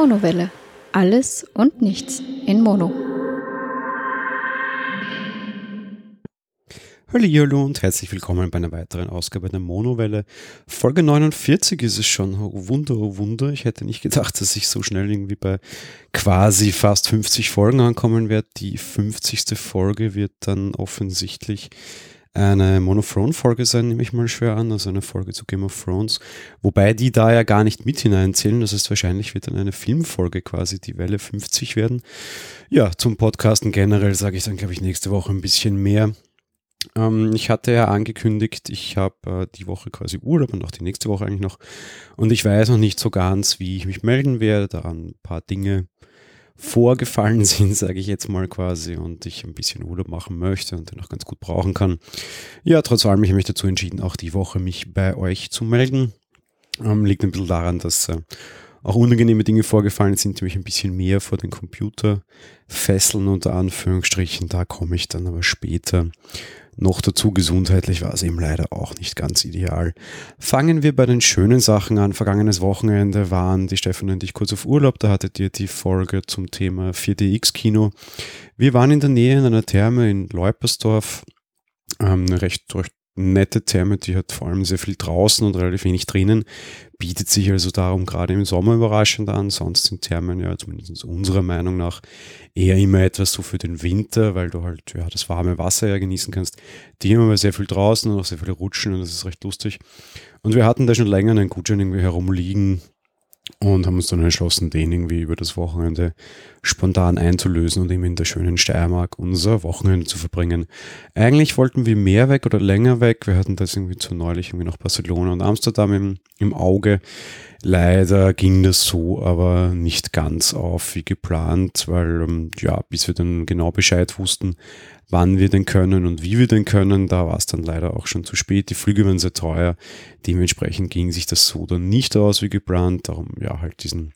Monowelle. Alles und nichts in Mono. Hallo und herzlich willkommen bei einer weiteren Ausgabe der Monowelle. Folge 49 ist es schon. Oh Wunder, oh Wunder. Ich hätte nicht gedacht, dass ich so schnell irgendwie bei quasi fast 50 Folgen ankommen werde. Die 50. Folge wird dann offensichtlich eine Monothrone-Folge sein, nehme ich mal schwer an, also eine Folge zu Game of Thrones. Wobei die da ja gar nicht mit hineinzählen. Das heißt, wahrscheinlich wird dann eine Filmfolge quasi die Welle 50 werden. Ja, zum Podcasten generell sage ich dann, glaube ich, nächste Woche ein bisschen mehr. Ähm, ich hatte ja angekündigt, ich habe äh, die Woche quasi Urlaub und auch die nächste Woche eigentlich noch. Und ich weiß noch nicht so ganz, wie ich mich melden werde. Da ein paar Dinge vorgefallen sind, sage ich jetzt mal quasi, und ich ein bisschen Urlaub machen möchte und den auch ganz gut brauchen kann. Ja, trotz allem, ich habe mich dazu entschieden, auch die Woche mich bei euch zu melden. Ähm, liegt ein bisschen daran, dass äh, auch unangenehme Dinge vorgefallen sind, die mich ein bisschen mehr vor den Computer fesseln, unter Anführungsstrichen. Da komme ich dann aber später noch dazu gesundheitlich war es eben leider auch nicht ganz ideal. Fangen wir bei den schönen Sachen an. Vergangenes Wochenende waren die Stefan und ich kurz auf Urlaub. Da hattet ihr die Folge zum Thema 4DX-Kino. Wir waren in der Nähe in einer Therme in Leupersdorf. Ähm, recht, recht nette Therme, die hat vor allem sehr viel draußen und relativ wenig drinnen, bietet sich also darum gerade im Sommer überraschend an. Sonst sind Thermen ja zumindest unserer Meinung nach eher immer etwas so für den Winter, weil du halt ja das warme Wasser ja genießen kannst. Die haben aber sehr viel draußen und auch sehr viele Rutschen und das ist recht lustig. Und wir hatten da schon länger einen Gutschein irgendwie herumliegen, und haben uns dann entschlossen, den irgendwie über das Wochenende spontan einzulösen und eben in der schönen Steiermark unser Wochenende zu verbringen. Eigentlich wollten wir mehr weg oder länger weg. Wir hatten das irgendwie zu neulich irgendwie noch Barcelona und Amsterdam im, im Auge. Leider ging das so aber nicht ganz auf wie geplant, weil ähm, ja, bis wir dann genau Bescheid wussten, wann wir denn können und wie wir denn können, da war es dann leider auch schon zu spät. Die Flüge waren sehr teuer. Dementsprechend ging sich das so dann nicht aus wie geplant. Darum ja halt diesen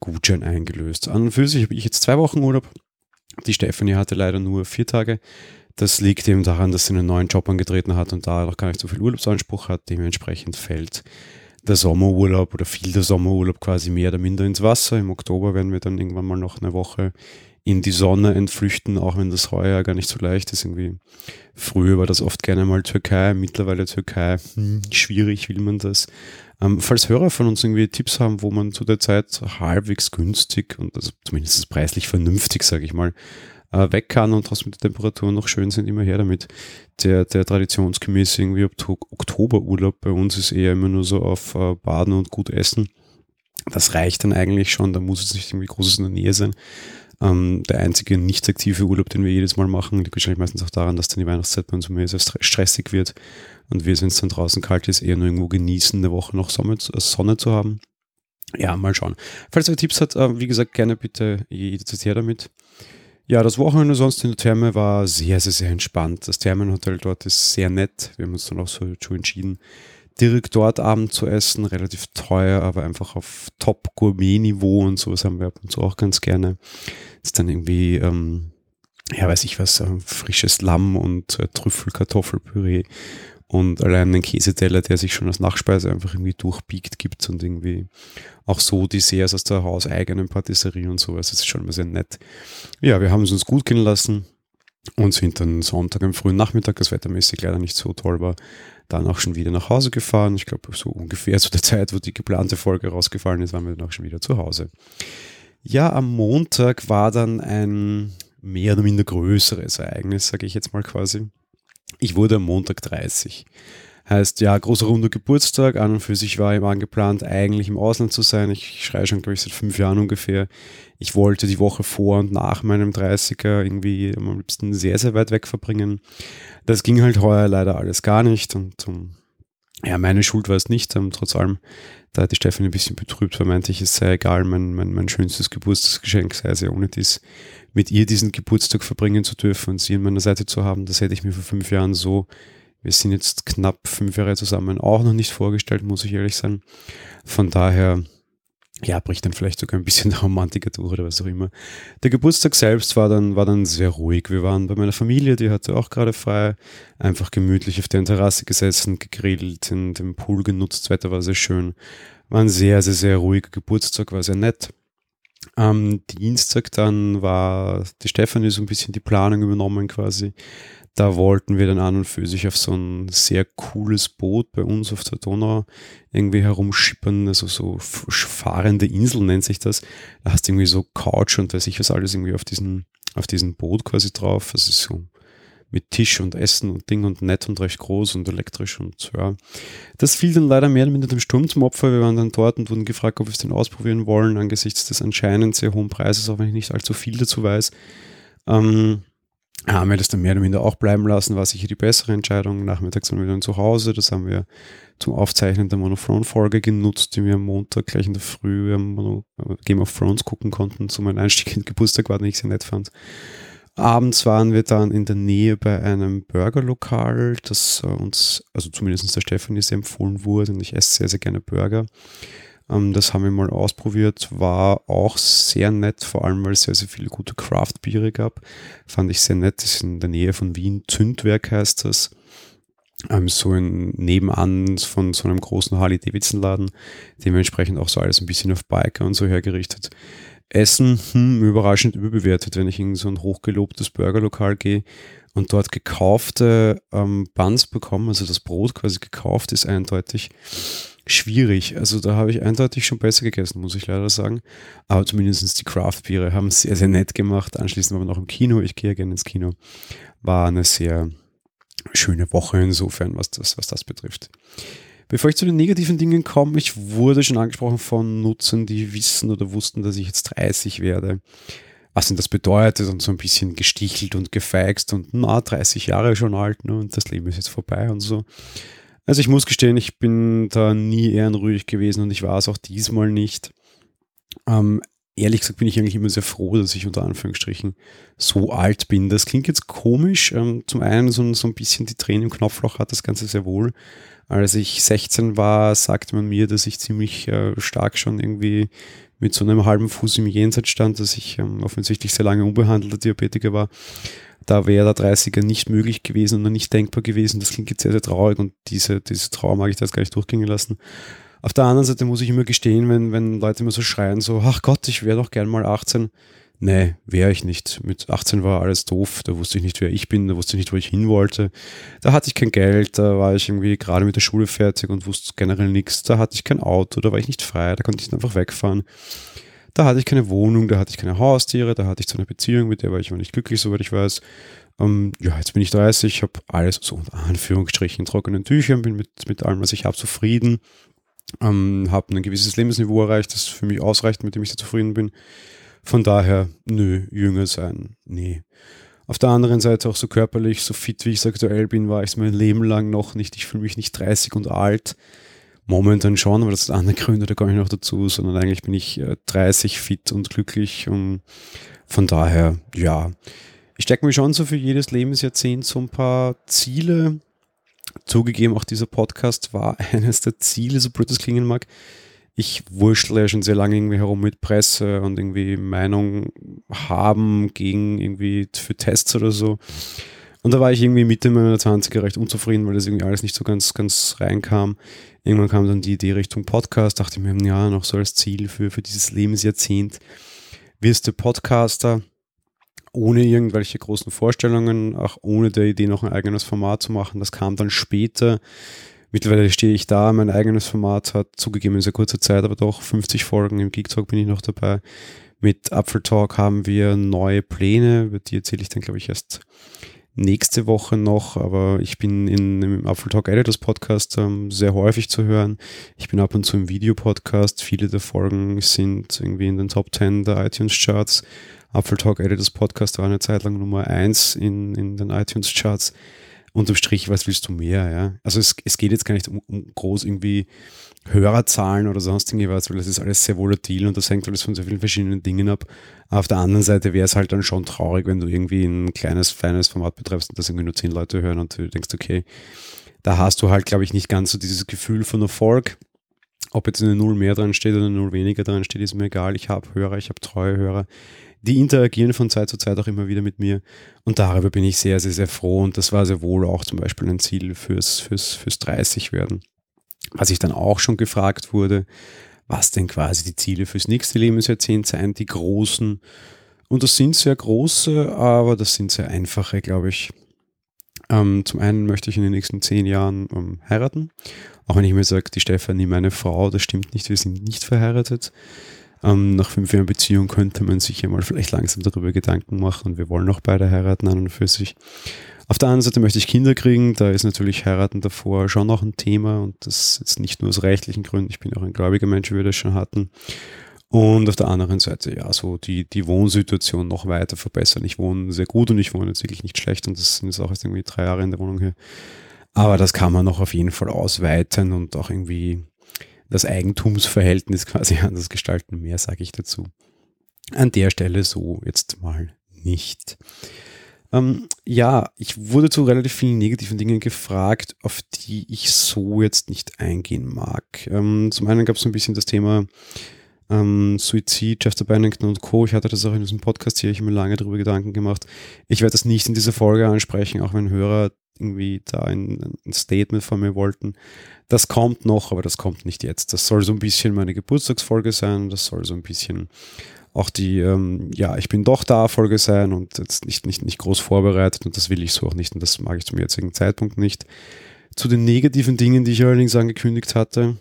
Gutschein eingelöst. An und für sich habe ich jetzt zwei Wochen Urlaub. Die Stefanie hatte leider nur vier Tage. Das liegt eben daran, dass sie einen neuen Job angetreten hat und da noch gar nicht so viel Urlaubsanspruch hat. Dementsprechend fällt der Sommerurlaub oder fiel der Sommerurlaub quasi mehr oder minder ins Wasser. Im Oktober werden wir dann irgendwann mal noch eine Woche in die Sonne entflüchten, auch wenn das heuer gar nicht so leicht ist. Irgendwie früher war das oft gerne mal Türkei, mittlerweile Türkei. Hm, schwierig will man das. Ähm, falls Hörer von uns irgendwie Tipps haben, wo man zu der Zeit halbwegs günstig und also zumindest preislich vernünftig, sage ich mal, äh, weg kann und trotzdem die Temperaturen noch schön sind, immer her damit. Der, der traditionsgemäß irgendwie Oktoberurlaub bei uns ist eher immer nur so auf äh, Baden und gut essen. Das reicht dann eigentlich schon, da muss es nicht irgendwie Großes in der Nähe sein. Ähm, der einzige nicht aktive Urlaub, den wir jedes Mal machen, liegt wahrscheinlich meistens auch daran, dass dann die Weihnachtszeit bei uns immer sehr stressig wird und wir, wenn es dann draußen kalt ist, eher nur irgendwo genießen, eine Woche noch Sonne, äh, Sonne zu haben. Ja, mal schauen. Falls ihr Tipps habt, äh, wie gesagt, gerne bitte jederzeit her damit. Ja, das Wochenende sonst in der Therme war sehr, sehr, sehr entspannt. Das Thermenhotel dort ist sehr nett. Wir haben uns dann auch so entschieden, direkt dort Abend zu essen, relativ teuer, aber einfach auf Top-Gourmet-Niveau und sowas haben wir ab und zu auch ganz gerne. Ist dann irgendwie, ähm, ja, weiß ich was, äh, frisches Lamm und äh, Trüffelkartoffelpüree und allein einen Käseteller, der sich schon als Nachspeise einfach irgendwie durchbiegt gibt und irgendwie auch so Desserts aus der hauseigenen Patisserie und sowas. Das ist schon immer sehr nett. Ja, wir haben es uns gut gehen lassen und sind dann Sonntag am frühen Nachmittag, das wettermäßig leider nicht so toll war, dann auch schon wieder nach Hause gefahren. Ich glaube, so ungefähr zu der Zeit, wo die geplante Folge rausgefallen ist, waren wir dann auch schon wieder zu Hause. Ja, am Montag war dann ein mehr oder minder größeres Ereignis, sage ich jetzt mal quasi. Ich wurde am Montag 30. Heißt, ja, großer runder Geburtstag. An und für sich war ihm angeplant, eigentlich im Ausland zu sein. Ich schreie schon, glaube ich, seit fünf Jahren ungefähr. Ich wollte die Woche vor und nach meinem 30er irgendwie am liebsten sehr, sehr weit weg verbringen. Das ging halt heuer leider alles gar nicht und um, ja, meine Schuld war es nicht. Um, trotz allem, da hat die Stefanie ein bisschen betrübt, weil meinte ich, es sei egal, mein, mein, mein schönstes Geburtstagsgeschenk sei es ja ohne dies, mit ihr diesen Geburtstag verbringen zu dürfen und sie an meiner Seite zu haben. Das hätte ich mir vor fünf Jahren so, wir sind jetzt knapp fünf Jahre zusammen, auch noch nicht vorgestellt, muss ich ehrlich sein. Von daher, ja, bricht dann vielleicht sogar ein bisschen der Romantiker durch oder was auch immer. Der Geburtstag selbst war dann, war dann sehr ruhig. Wir waren bei meiner Familie, die hatte auch gerade frei, einfach gemütlich auf der Terrasse gesessen, gegrillt, in dem Pool genutzt, das Wetter war sehr schön. War ein sehr, sehr, sehr ruhiger Geburtstag, war sehr nett. Am Dienstag dann war die Stefanie so ein bisschen die Planung übernommen quasi. Da wollten wir dann an und für sich auf so ein sehr cooles Boot bei uns auf der Donau irgendwie herumschippern, also so fahrende Insel nennt sich das. Da hast du irgendwie so Couch und weiß ich was alles irgendwie auf diesem, auf diesem Boot quasi drauf. Das ist so mit Tisch und Essen und Ding und nett und recht groß und elektrisch und ja. Das fiel dann leider mehr oder minder dem Sturm zum Opfer. Wir waren dann dort und wurden gefragt, ob wir es denn ausprobieren wollen, angesichts des anscheinend sehr hohen Preises, auch wenn ich nicht allzu viel dazu weiß. Ähm, haben wir das dann mehr oder minder auch bleiben lassen, war sicher die bessere Entscheidung. Nachmittags waren wir dann zu Hause, das haben wir zum Aufzeichnen der Monothrone-Folge genutzt, die wir am Montag gleich in der Früh am Game of Thrones gucken konnten, so mein Einstieg in Geburtstag war, den ich sehr nett fand. Abends waren wir dann in der Nähe bei einem Burgerlokal, das äh, uns, also zumindest der Stefanie sehr empfohlen wurde und ich esse sehr, sehr gerne Burger. Ähm, das haben wir mal ausprobiert, war auch sehr nett, vor allem weil es sehr, sehr viele gute Craft-Biere gab. Fand ich sehr nett, das ist in der Nähe von Wien, Zündwerk heißt das. Ähm, so ein nebenan von so einem großen Harley-Davidson-Laden, dementsprechend auch so alles ein bisschen auf Biker und so hergerichtet. Essen, hm, überraschend überbewertet, wenn ich in so ein hochgelobtes Burgerlokal gehe und dort gekaufte ähm, Buns bekomme, also das Brot quasi gekauft ist eindeutig schwierig. Also da habe ich eindeutig schon besser gegessen, muss ich leider sagen. Aber zumindest die Craft-Biere haben es sehr, sehr nett gemacht. Anschließend waren wir noch im Kino. Ich gehe ja gerne ins Kino. War eine sehr schöne Woche insofern, was das, was das betrifft. Bevor ich zu den negativen Dingen komme, ich wurde schon angesprochen von Nutzern, die wissen oder wussten, dass ich jetzt 30 werde. Was denn das bedeutet und so ein bisschen gestichelt und gefeixt und na, 30 Jahre schon alt ne, und das Leben ist jetzt vorbei und so. Also ich muss gestehen, ich bin da nie ehrenruhig gewesen und ich war es auch diesmal nicht. Ähm, ehrlich gesagt bin ich eigentlich immer sehr froh, dass ich unter Anführungsstrichen so alt bin. Das klingt jetzt komisch. Ähm, zum einen so, ein bisschen die Tränen im Knopfloch hat das Ganze sehr wohl. Als ich 16 war, sagte man mir, dass ich ziemlich äh, stark schon irgendwie mit so einem halben Fuß im Jenseits stand, dass ich ähm, offensichtlich sehr lange unbehandelter Diabetiker war da wäre der 30er nicht möglich gewesen und nicht denkbar gewesen. Das klingt jetzt sehr, sehr traurig und diese, diese Trauer mag ich da jetzt gar nicht durchgehen lassen. Auf der anderen Seite muss ich immer gestehen, wenn, wenn Leute immer so schreien, so, ach Gott, ich wäre doch gern mal 18. Nee, wäre ich nicht. Mit 18 war alles doof, da wusste ich nicht, wer ich bin, da wusste ich nicht, wo ich hin wollte. Da hatte ich kein Geld, da war ich irgendwie gerade mit der Schule fertig und wusste generell nichts. Da hatte ich kein Auto, da war ich nicht frei, da konnte ich einfach wegfahren. Da hatte ich keine Wohnung, da hatte ich keine Haustiere, da hatte ich so eine Beziehung, mit der war ich aber nicht glücklich, soweit ich weiß. Ähm, ja, jetzt bin ich 30, habe alles so unter Anführungsstrichen in trockenen Tüchern, bin mit, mit allem, was ich habe, zufrieden. Ähm, habe ein gewisses Lebensniveau erreicht, das für mich ausreicht, mit dem ich sehr zufrieden bin. Von daher, nö, jünger sein, nee. Auf der anderen Seite auch so körperlich, so fit wie ich aktuell bin, war ich es mein Leben lang noch nicht. Ich fühle mich nicht 30 und alt. Momentan schon, aber das sind andere Gründe, da komme ich noch dazu, sondern eigentlich bin ich 30 äh, fit und glücklich und von daher, ja. Ich stecke mir schon so für jedes Lebensjahrzehnt so ein paar Ziele. Zugegeben, auch dieser Podcast war eines der Ziele, so blöd das klingen mag. Ich wurschtle ja schon sehr lange irgendwie herum mit Presse und irgendwie Meinung haben gegen irgendwie für Tests oder so. Und da war ich irgendwie Mitte meiner 20er recht unzufrieden, weil das irgendwie alles nicht so ganz, ganz reinkam. Irgendwann kam dann die Idee Richtung Podcast, dachte ich mir, ja, noch so als Ziel für, für dieses Lebensjahrzehnt wirst du Podcaster, ohne irgendwelche großen Vorstellungen, auch ohne der Idee noch ein eigenes Format zu machen. Das kam dann später. Mittlerweile stehe ich da, mein eigenes Format hat zugegeben in sehr kurzer Zeit, aber doch 50 Folgen. Im Geek Talk bin ich noch dabei. Mit Apfel Talk haben wir neue Pläne, über die erzähle ich dann, glaube ich, erst nächste Woche noch, aber ich bin in, im Apfel Talk Editors Podcast ähm, sehr häufig zu hören. Ich bin ab und zu im Videopodcast. Viele der Folgen sind irgendwie in den Top 10 der iTunes Charts. Apfel Talk Editors Podcast war eine Zeit lang Nummer 1 in, in den iTunes Charts. Unterm Strich, was willst du mehr, ja? Also es, es geht jetzt gar nicht um, um groß irgendwie Hörerzahlen oder sonst irgendwas, weil das ist alles sehr volatil und das hängt alles von so vielen verschiedenen Dingen ab. Auf der anderen Seite wäre es halt dann schon traurig, wenn du irgendwie ein kleines, feines Format betreibst und das irgendwie nur zehn Leute hören und du denkst, okay, da hast du halt, glaube ich, nicht ganz so dieses Gefühl von Erfolg. Ob jetzt eine Null mehr dran steht oder eine Null weniger dran steht, ist mir egal. Ich habe Hörer, ich habe treue Hörer. Die interagieren von Zeit zu Zeit auch immer wieder mit mir. Und darüber bin ich sehr, sehr, sehr froh. Und das war sehr wohl auch zum Beispiel ein Ziel fürs, fürs, fürs 30 werden. Was ich dann auch schon gefragt wurde, was denn quasi die Ziele fürs nächste Lebensjahrzehnt seien, die großen. Und das sind sehr große, aber das sind sehr einfache, glaube ich. Ähm, zum einen möchte ich in den nächsten zehn Jahren ähm, heiraten. Auch wenn ich mir sage, die Stefanie, meine Frau, das stimmt nicht, wir sind nicht verheiratet. Ähm, nach fünf Jahren Beziehung könnte man sich ja mal vielleicht langsam darüber Gedanken machen wir wollen auch beide heiraten an und für sich. Auf der anderen Seite möchte ich Kinder kriegen, da ist natürlich Heiraten davor schon noch ein Thema und das ist nicht nur aus rechtlichen Gründen, ich bin auch ein gläubiger Mensch, wie wir das schon hatten. Und auf der anderen Seite, ja, so die, die Wohnsituation noch weiter verbessern. Ich wohne sehr gut und ich wohne jetzt wirklich nicht schlecht und das sind jetzt auch erst irgendwie drei Jahre in der Wohnung hier. Aber das kann man noch auf jeden Fall ausweiten und auch irgendwie das Eigentumsverhältnis quasi anders gestalten. Mehr sage ich dazu. An der Stelle so jetzt mal nicht. Ähm, ja, ich wurde zu relativ vielen negativen Dingen gefragt, auf die ich so jetzt nicht eingehen mag. Ähm, zum einen gab es ein bisschen das Thema ähm, Suizid, Chester Bennington und Co. Ich hatte das auch in diesem Podcast hier, ich habe mir lange darüber Gedanken gemacht. Ich werde das nicht in dieser Folge ansprechen, auch wenn Hörer irgendwie da ein, ein, Statement von mir wollten. Das kommt noch, aber das kommt nicht jetzt. Das soll so ein bisschen meine Geburtstagsfolge sein. Das soll so ein bisschen auch die, ähm, ja, ich bin doch da Folge sein und jetzt nicht, nicht, nicht groß vorbereitet und das will ich so auch nicht und das mag ich zum jetzigen Zeitpunkt nicht. Zu den negativen Dingen, die ich allerdings angekündigt hatte,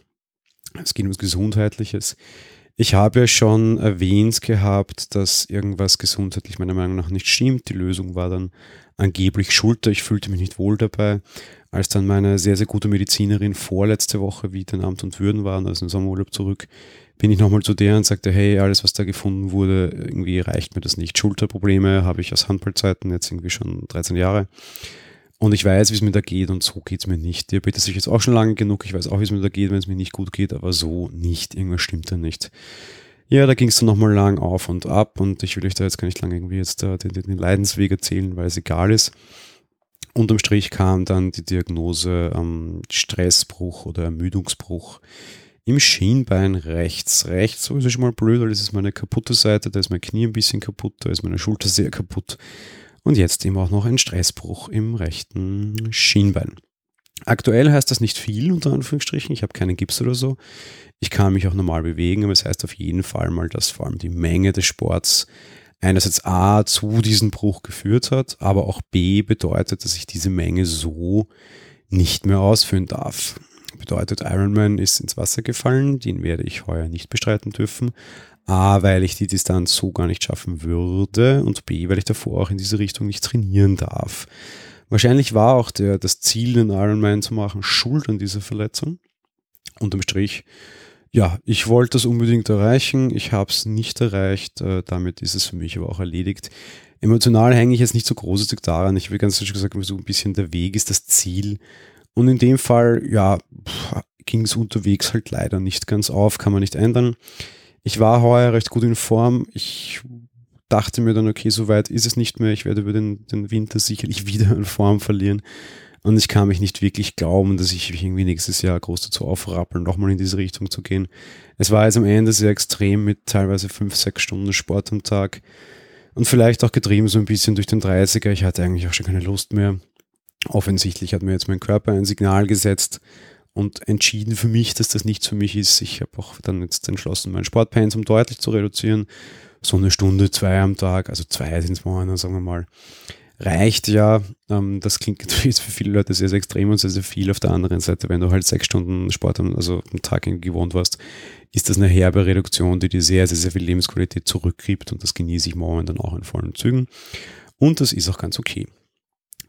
es geht um Gesundheitliches. Ich habe ja schon erwähnt gehabt, dass irgendwas gesundheitlich meiner Meinung nach nicht stimmt. Die Lösung war dann angeblich Schulter. Ich fühlte mich nicht wohl dabei. Als dann meine sehr, sehr gute Medizinerin vorletzte Woche wieder in Amt und Würden war, also im Sommerurlaub zurück, bin ich nochmal zu der und sagte, hey, alles, was da gefunden wurde, irgendwie reicht mir das nicht. Schulterprobleme habe ich aus Handballzeiten jetzt irgendwie schon 13 Jahre. Und ich weiß, wie es mir da geht und so geht es mir nicht. Diabetes ist jetzt auch schon lange genug. Ich weiß auch, wie es mir da geht, wenn es mir nicht gut geht, aber so nicht. Irgendwas stimmt da nicht. Ja, da ging es dann nochmal lang auf und ab und ich will euch da jetzt gar nicht lange irgendwie jetzt uh, den, den Leidensweg erzählen, weil es egal ist. Unterm Strich kam dann die Diagnose ähm, Stressbruch oder Ermüdungsbruch im Schienbein rechts. Rechts, so ist es schon mal blöd, weil das ist meine kaputte Seite, da ist mein Knie ein bisschen kaputt, da ist meine Schulter sehr kaputt. Und jetzt eben auch noch ein Stressbruch im rechten Schienbein. Aktuell heißt das nicht viel, unter Anführungsstrichen. Ich habe keinen Gips oder so. Ich kann mich auch normal bewegen, aber es heißt auf jeden Fall mal, dass vor allem die Menge des Sports einerseits A zu diesem Bruch geführt hat, aber auch B bedeutet, dass ich diese Menge so nicht mehr ausführen darf. Bedeutet, Ironman ist ins Wasser gefallen, den werde ich heuer nicht bestreiten dürfen. A, weil ich die Distanz so gar nicht schaffen würde und B, weil ich davor auch in diese Richtung nicht trainieren darf. Wahrscheinlich war auch der, das Ziel, den Ironman zu machen, schuld an dieser Verletzung. Unterm Strich, ja, ich wollte das unbedingt erreichen. Ich habe es nicht erreicht. Äh, damit ist es für mich aber auch erledigt. Emotional hänge ich jetzt nicht so großartig daran. Ich will ganz ehrlich gesagt, so ein bisschen der Weg ist das Ziel. Und in dem Fall, ja, ging es unterwegs halt leider nicht ganz auf, kann man nicht ändern. Ich war heuer recht gut in Form. Ich dachte mir dann, okay, so weit ist es nicht mehr. Ich werde über den, den Winter sicherlich wieder in Form verlieren. Und ich kann mich nicht wirklich glauben, dass ich mich irgendwie nächstes Jahr groß dazu aufrappeln, nochmal in diese Richtung zu gehen. Es war jetzt am Ende sehr extrem mit teilweise fünf, sechs Stunden Sport am Tag. Und vielleicht auch getrieben so ein bisschen durch den 30er. Ich hatte eigentlich auch schon keine Lust mehr. Offensichtlich hat mir jetzt mein Körper ein Signal gesetzt, und entschieden für mich, dass das nichts für mich ist. Ich habe auch dann jetzt entschlossen, mein Sportpensum deutlich zu reduzieren. So eine Stunde, zwei am Tag, also zwei sind es momentan, sagen wir mal, reicht ja. Ähm, das klingt natürlich für viele Leute sehr, sehr extrem und sehr, sehr viel. Auf der anderen Seite, wenn du halt sechs Stunden Sport also am Tag gewohnt warst, ist das eine herbe Reduktion, die dir sehr, sehr, sehr viel Lebensqualität zurückgibt und das genieße ich momentan auch in vollen Zügen. Und das ist auch ganz okay.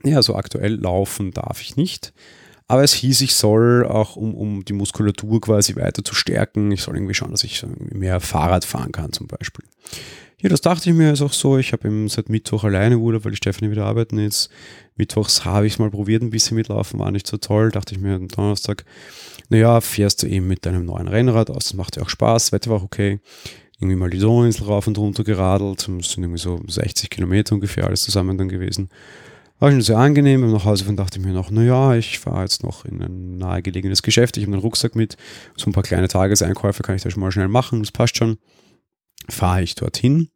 Ja, also aktuell laufen darf ich nicht. Aber es hieß, ich soll auch, um, um die Muskulatur quasi weiter zu stärken, ich soll irgendwie schauen, dass ich mehr Fahrrad fahren kann zum Beispiel. Ja, das dachte ich mir ist auch so. Ich habe eben seit Mittwoch alleine Urlaub, weil die Stefanie wieder arbeiten ist. Mittwochs habe ich es mal probiert, ein bisschen mitlaufen, war nicht so toll. Dachte ich mir am Donnerstag, naja, fährst du eben mit deinem neuen Rennrad aus, das macht ja auch Spaß, Wetter war auch okay. Irgendwie mal die Donauinsel rauf und runter geradelt, das sind irgendwie so 60 Kilometer ungefähr alles zusammen dann gewesen. War schon sehr angenehm. Beim Nachhause dachte ich mir noch, naja, ich fahre jetzt noch in ein nahegelegenes Geschäft. Ich habe einen Rucksack mit. So ein paar kleine Tageseinkäufe kann ich da schon mal schnell machen. Das passt schon. Fahre ich dorthin.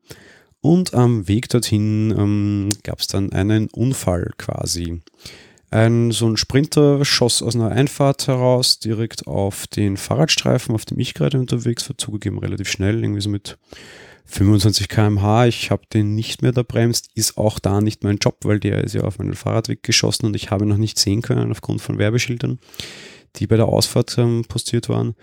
Und am Weg dorthin ähm, gab es dann einen Unfall quasi. Ein so ein Sprinter schoss aus einer Einfahrt heraus direkt auf den Fahrradstreifen, auf dem ich gerade unterwegs war, zugegeben relativ schnell, irgendwie so mit 25 km/h. Ich habe den nicht mehr da bremst, ist auch da nicht mein Job, weil der ist ja auf meinen Fahrradweg geschossen und ich habe noch nicht sehen können aufgrund von Werbeschildern, die bei der Ausfahrt ähm, postiert waren.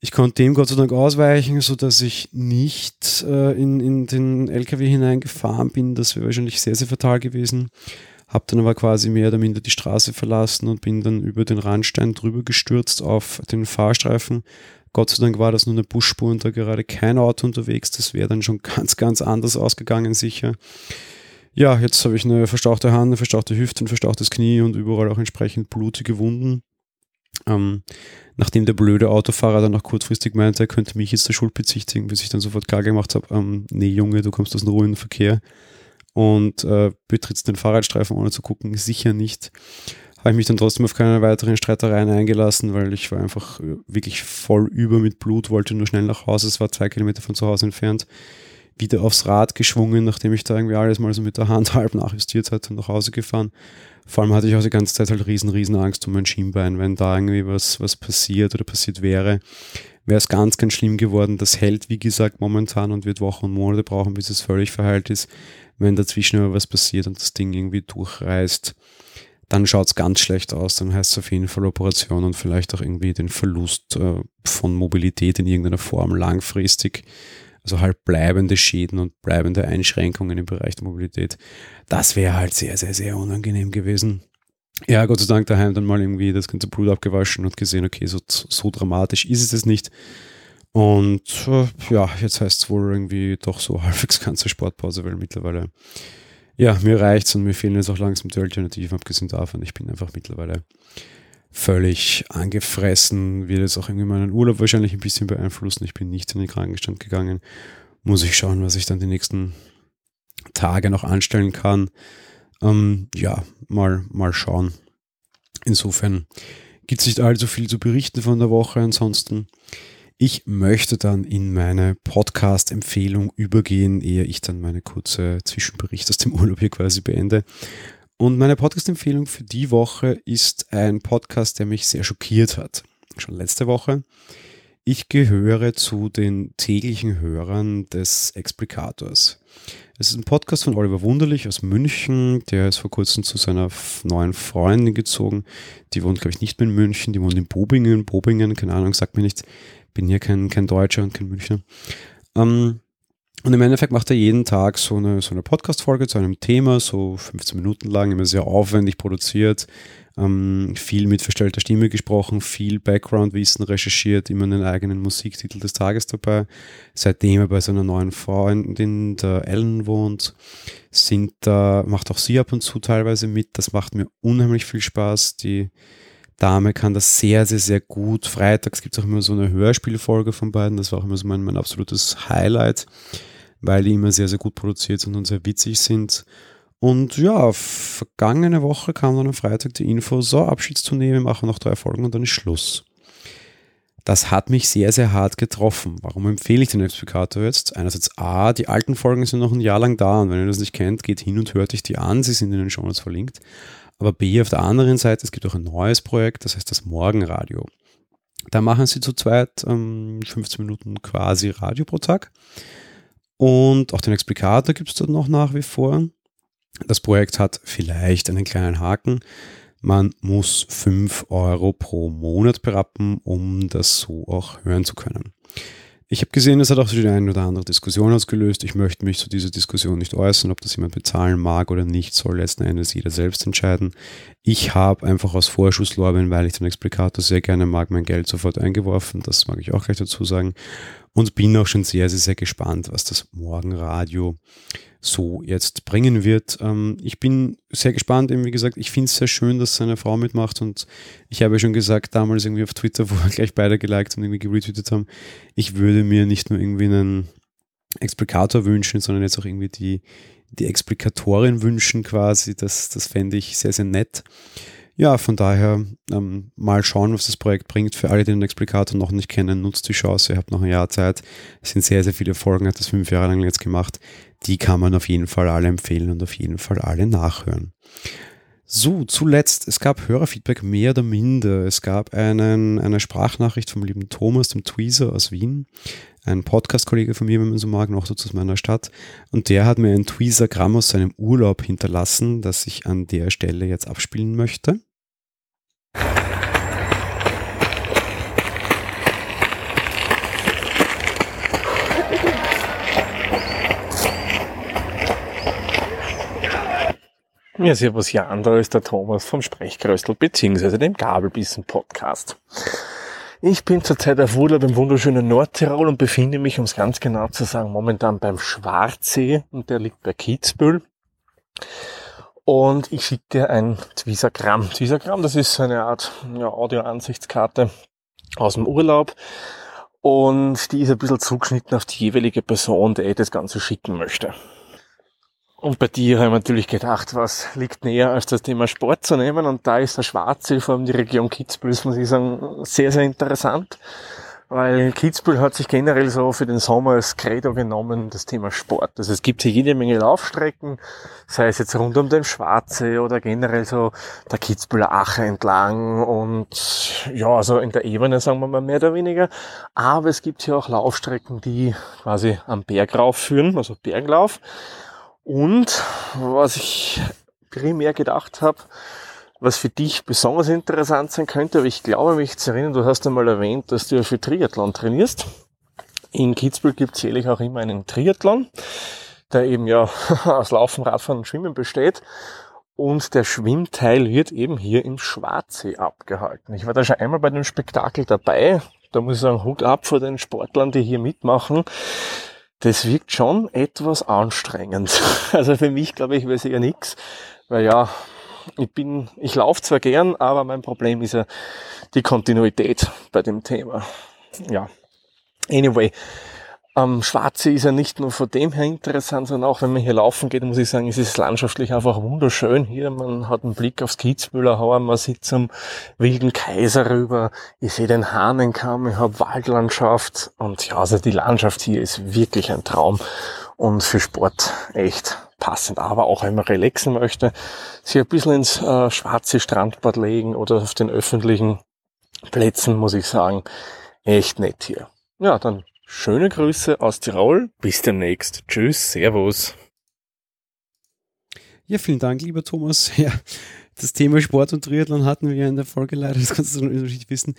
Ich konnte dem Gott sei Dank ausweichen, so dass ich nicht äh, in, in den LKW hineingefahren bin. Das wäre wahrscheinlich sehr, sehr fatal gewesen. Hab dann aber quasi mehr oder minder die Straße verlassen und bin dann über den Randstein drüber gestürzt auf den Fahrstreifen. Gott sei Dank war das nur eine Busspur und da gerade kein Auto unterwegs. Das wäre dann schon ganz, ganz anders ausgegangen, sicher. Ja, jetzt habe ich eine verstauchte Hand, eine verstauchte Hüfte, ein verstauchtes Knie und überall auch entsprechend blutige Wunden. Ähm, nachdem der blöde Autofahrer dann noch kurzfristig meinte, er könnte mich jetzt der Schuld bezichtigen, bis ich dann sofort klar gemacht habe, ähm, nee Junge, du kommst aus dem ruhigen Verkehr und äh, betrittst den Fahrradstreifen ohne zu gucken, sicher nicht. Habe ich mich dann trotzdem auf keine weiteren Streitereien eingelassen, weil ich war einfach äh, wirklich voll über mit Blut, wollte nur schnell nach Hause, es war zwei Kilometer von zu Hause entfernt wieder aufs Rad geschwungen, nachdem ich da irgendwie alles mal so mit der Hand halb nachjustiert hatte und nach Hause gefahren. Vor allem hatte ich auch die ganze Zeit halt riesen, riesen Angst um mein Schienbein. Wenn da irgendwie was, was passiert oder passiert wäre, wäre es ganz, ganz schlimm geworden. Das hält, wie gesagt, momentan und wird Wochen und Monate brauchen, bis es völlig verheilt ist. Wenn dazwischen aber was passiert und das Ding irgendwie durchreißt, dann schaut es ganz schlecht aus. Dann heißt es auf jeden Fall Operation und vielleicht auch irgendwie den Verlust äh, von Mobilität in irgendeiner Form langfristig also halt bleibende Schäden und bleibende Einschränkungen im Bereich der Mobilität. Das wäre halt sehr, sehr, sehr unangenehm gewesen. Ja, Gott sei Dank daheim dann mal irgendwie das ganze Blut abgewaschen und gesehen, okay, so, so dramatisch ist es nicht. Und äh, ja, jetzt heißt es wohl irgendwie doch so halbwegs ganze Sportpause, weil mittlerweile, ja, mir reicht's und mir fehlen jetzt auch langsam die Alternativen, abgesehen davon. Ich bin einfach mittlerweile völlig angefressen, wird es auch irgendwie meinen Urlaub wahrscheinlich ein bisschen beeinflussen. Ich bin nicht in den Krankenstand gegangen. Muss ich schauen, was ich dann die nächsten Tage noch anstellen kann. Ähm, ja, mal, mal schauen. Insofern gibt es nicht allzu viel zu berichten von der Woche. Ansonsten, ich möchte dann in meine Podcast-Empfehlung übergehen, ehe ich dann meine kurze Zwischenbericht aus dem Urlaub hier quasi beende. Und meine Podcast-Empfehlung für die Woche ist ein Podcast, der mich sehr schockiert hat. Schon letzte Woche. Ich gehöre zu den täglichen Hörern des Explicators. Es ist ein Podcast von Oliver Wunderlich aus München. Der ist vor kurzem zu seiner neuen Freundin gezogen. Die wohnt, glaube ich, nicht mehr in München. Die wohnt in Bobingen. Bobingen, keine Ahnung, sagt mir nichts. Bin hier kein, kein Deutscher und kein Münchner. Ähm, und im Endeffekt macht er jeden Tag so eine, so eine Podcast-Folge zu einem Thema, so 15 Minuten lang, immer sehr aufwendig produziert, ähm, viel mit verstellter Stimme gesprochen, viel Background-Wissen recherchiert, immer einen eigenen Musiktitel des Tages dabei. Seitdem er bei seiner neuen Freundin, der Ellen, wohnt, singt da, macht auch sie ab und zu teilweise mit. Das macht mir unheimlich viel Spaß. Die Dame kann das sehr, sehr, sehr gut. Freitags gibt es auch immer so eine Hörspielfolge von beiden. Das war auch immer so mein, mein absolutes Highlight, weil die immer sehr, sehr gut produziert sind und sehr witzig sind. Und ja, vergangene Woche kam dann am Freitag die Info, so Abschiedstournee, wir machen noch drei Folgen und dann ist Schluss. Das hat mich sehr, sehr hart getroffen. Warum empfehle ich den Explicator jetzt? Einerseits A, die alten Folgen sind noch ein Jahr lang da und wenn ihr das nicht kennt, geht hin und hört euch die an, sie sind in den Show Notes verlinkt. Aber B, auf der anderen Seite, es gibt auch ein neues Projekt, das heißt das Morgenradio. Da machen sie zu zweit ähm, 15 Minuten quasi Radio pro Tag. Und auch den Explikator gibt es dort noch nach wie vor. Das Projekt hat vielleicht einen kleinen Haken. Man muss 5 Euro pro Monat berappen, um das so auch hören zu können. Ich habe gesehen, es hat auch so die eine oder andere Diskussion ausgelöst. Ich möchte mich zu dieser Diskussion nicht äußern, ob das jemand bezahlen mag oder nicht, soll letzten Endes jeder selbst entscheiden. Ich habe einfach aus Vorschusslorbeeren, weil ich den Explikator sehr gerne mag, mein Geld sofort eingeworfen. Das mag ich auch gleich dazu sagen. Und bin auch schon sehr, sehr, sehr gespannt, was das Morgenradio so jetzt bringen wird. Ähm, ich bin sehr gespannt, eben wie gesagt, ich finde es sehr schön, dass seine Frau mitmacht und ich habe ja schon gesagt, damals irgendwie auf Twitter, wo wir gleich beide geliked und irgendwie geretweetet haben, ich würde mir nicht nur irgendwie einen Explikator wünschen, sondern jetzt auch irgendwie die, die Explikatorin wünschen quasi. Das, das fände ich sehr, sehr nett. Ja, von daher ähm, mal schauen, was das Projekt bringt. Für alle, die den Explikator noch nicht kennen, nutzt die Chance. Ihr habt noch ein Jahr Zeit. Es sind sehr, sehr viele Folgen, hat das fünf Jahre lang jetzt gemacht. Die kann man auf jeden Fall alle empfehlen und auf jeden Fall alle nachhören. So, zuletzt, es gab Hörerfeedback mehr oder minder. Es gab einen, eine Sprachnachricht vom lieben Thomas, dem Tweezer aus Wien, ein Podcast-Kollege von mir, wenn man so mag, noch dazu aus meiner Stadt. Und der hat mir ein Tweezer-Gramm aus seinem Urlaub hinterlassen, das ich an der Stelle jetzt abspielen möchte. Ja, servus Jan, da ist der Thomas vom Sprechkröstel bzw. dem Gabelbissen Podcast. Ich bin zurzeit auf Urlaub im wunderschönen Nordtirol und befinde mich, um es ganz genau zu sagen, momentan beim Schwarzsee und der liegt bei Kitzbühel. Und ich schicke dir ein Twisagramm. Twisagramm, das ist eine Art ja, Audio-Ansichtskarte aus dem Urlaub. Und die ist ein bisschen zugeschnitten auf die jeweilige Person, der ich das Ganze schicken möchte. Und bei dir habe ich natürlich gedacht, was liegt näher, als das Thema Sport zu nehmen. Und da ist der Schwarze, vor allem die Region Kitzbühel, muss ich sagen, sehr, sehr interessant. Weil Kitzbühel hat sich generell so für den Sommer als Credo genommen, das Thema Sport. Also es gibt hier jede Menge Laufstrecken, sei es jetzt rund um den Schwarze oder generell so der Kitzbühler Ache entlang und ja, also in der Ebene sagen wir mal mehr oder weniger. Aber es gibt hier auch Laufstrecken, die quasi am Berg raufführen, also Berglauf. Und was ich primär gedacht habe, was für dich besonders interessant sein könnte, aber ich glaube mich zu erinnern, du hast einmal erwähnt, dass du für Triathlon trainierst. In Kitzbühel gibt es jährlich auch immer einen Triathlon, der eben ja aus Laufen, Radfahren und Schwimmen besteht. Und der Schwimmteil wird eben hier im Schwarzsee abgehalten. Ich war da schon einmal bei dem Spektakel dabei. Da muss ich sagen, Hut ab vor den Sportlern, die hier mitmachen das wirkt schon etwas anstrengend. Also für mich, glaube ich, wäre es ja nichts, weil ja, ich bin, ich laufe zwar gern, aber mein Problem ist ja die Kontinuität bei dem Thema. Ja. Anyway, ähm, Schwarze ist ja nicht nur von dem her interessant, sondern auch wenn man hier laufen geht, muss ich sagen, es ist landschaftlich einfach wunderschön hier. Man hat einen Blick aufs Kitzbühler Hauer, man sieht zum wilden Kaiser rüber. Ich sehe den Hahnenkamm, ich habe Waldlandschaft und ja, also die Landschaft hier ist wirklich ein Traum und für Sport echt passend. Aber auch wenn man relaxen möchte, sich ein bisschen ins äh, schwarze Strandbad legen oder auf den öffentlichen Plätzen, muss ich sagen, echt nett hier. Ja, dann Schöne Grüße aus Tirol. Bis demnächst. Tschüss. Servus. Ja, vielen Dank, lieber Thomas. Ja, das Thema Sport und Triathlon hatten wir in der Folge leider, das kannst du nicht wissen.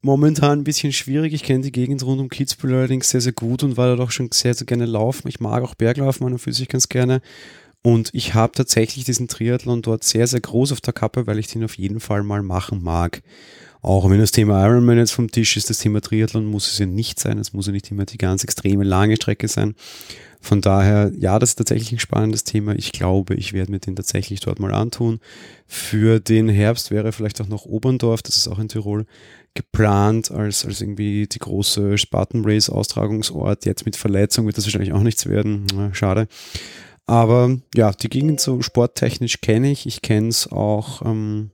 Momentan ein bisschen schwierig. Ich kenne die Gegend rund um Kitzbühel allerdings sehr, sehr gut und war da doch schon sehr, sehr gerne laufen. Ich mag auch Berglaufen an und für sich ganz gerne. Und ich habe tatsächlich diesen Triathlon dort sehr, sehr groß auf der Kappe, weil ich den auf jeden Fall mal machen mag. Auch wenn das Thema Ironman jetzt vom Tisch ist, das Thema Triathlon muss es ja nicht sein. Es muss ja nicht immer die ganz extreme lange Strecke sein. Von daher, ja, das ist tatsächlich ein spannendes Thema. Ich glaube, ich werde mir den tatsächlich dort mal antun. Für den Herbst wäre vielleicht auch noch Oberndorf, das ist auch in Tirol, geplant als, als irgendwie die große Spartan Race Austragungsort. Jetzt mit Verletzung wird das wahrscheinlich auch nichts werden. Schade. Aber ja, die Gegend so sporttechnisch kenne ich. Ich kenne es auch ähm,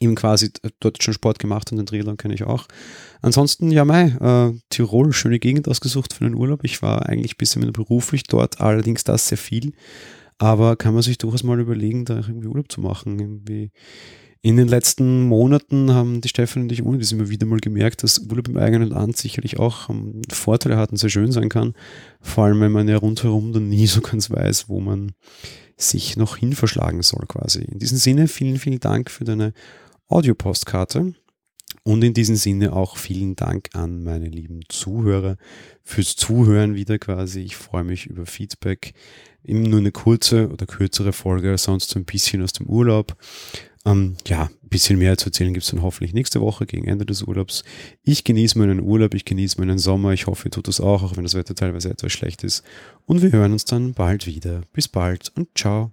eben quasi dort schon Sport gemacht und den Triathlon kenne ich auch. Ansonsten, ja, mei, äh, Tirol, schöne Gegend ausgesucht für den Urlaub. Ich war eigentlich bisher beruflich dort, allerdings das sehr viel. Aber kann man sich durchaus mal überlegen, da irgendwie Urlaub zu machen. Irgendwie in den letzten Monaten haben die Stefan und ich ohne das immer wieder mal gemerkt, dass Urlaub im eigenen Land sicherlich auch um, Vorteile hat und sehr schön sein kann. Vor allem, wenn man ja rundherum dann nie so ganz weiß, wo man sich noch hin verschlagen soll quasi. In diesem Sinne, vielen, vielen Dank für deine Audiopostkarte. Und in diesem Sinne auch vielen Dank an meine lieben Zuhörer fürs Zuhören wieder quasi. Ich freue mich über Feedback. Eben nur eine kurze oder kürzere Folge, sonst so ein bisschen aus dem Urlaub. Ähm, ja, ein bisschen mehr zu erzählen gibt es dann hoffentlich nächste Woche gegen Ende des Urlaubs. Ich genieße meinen Urlaub, ich genieße meinen Sommer. Ich hoffe, ihr tut das auch, auch wenn das Wetter teilweise etwas schlecht ist. Und wir hören uns dann bald wieder. Bis bald und ciao.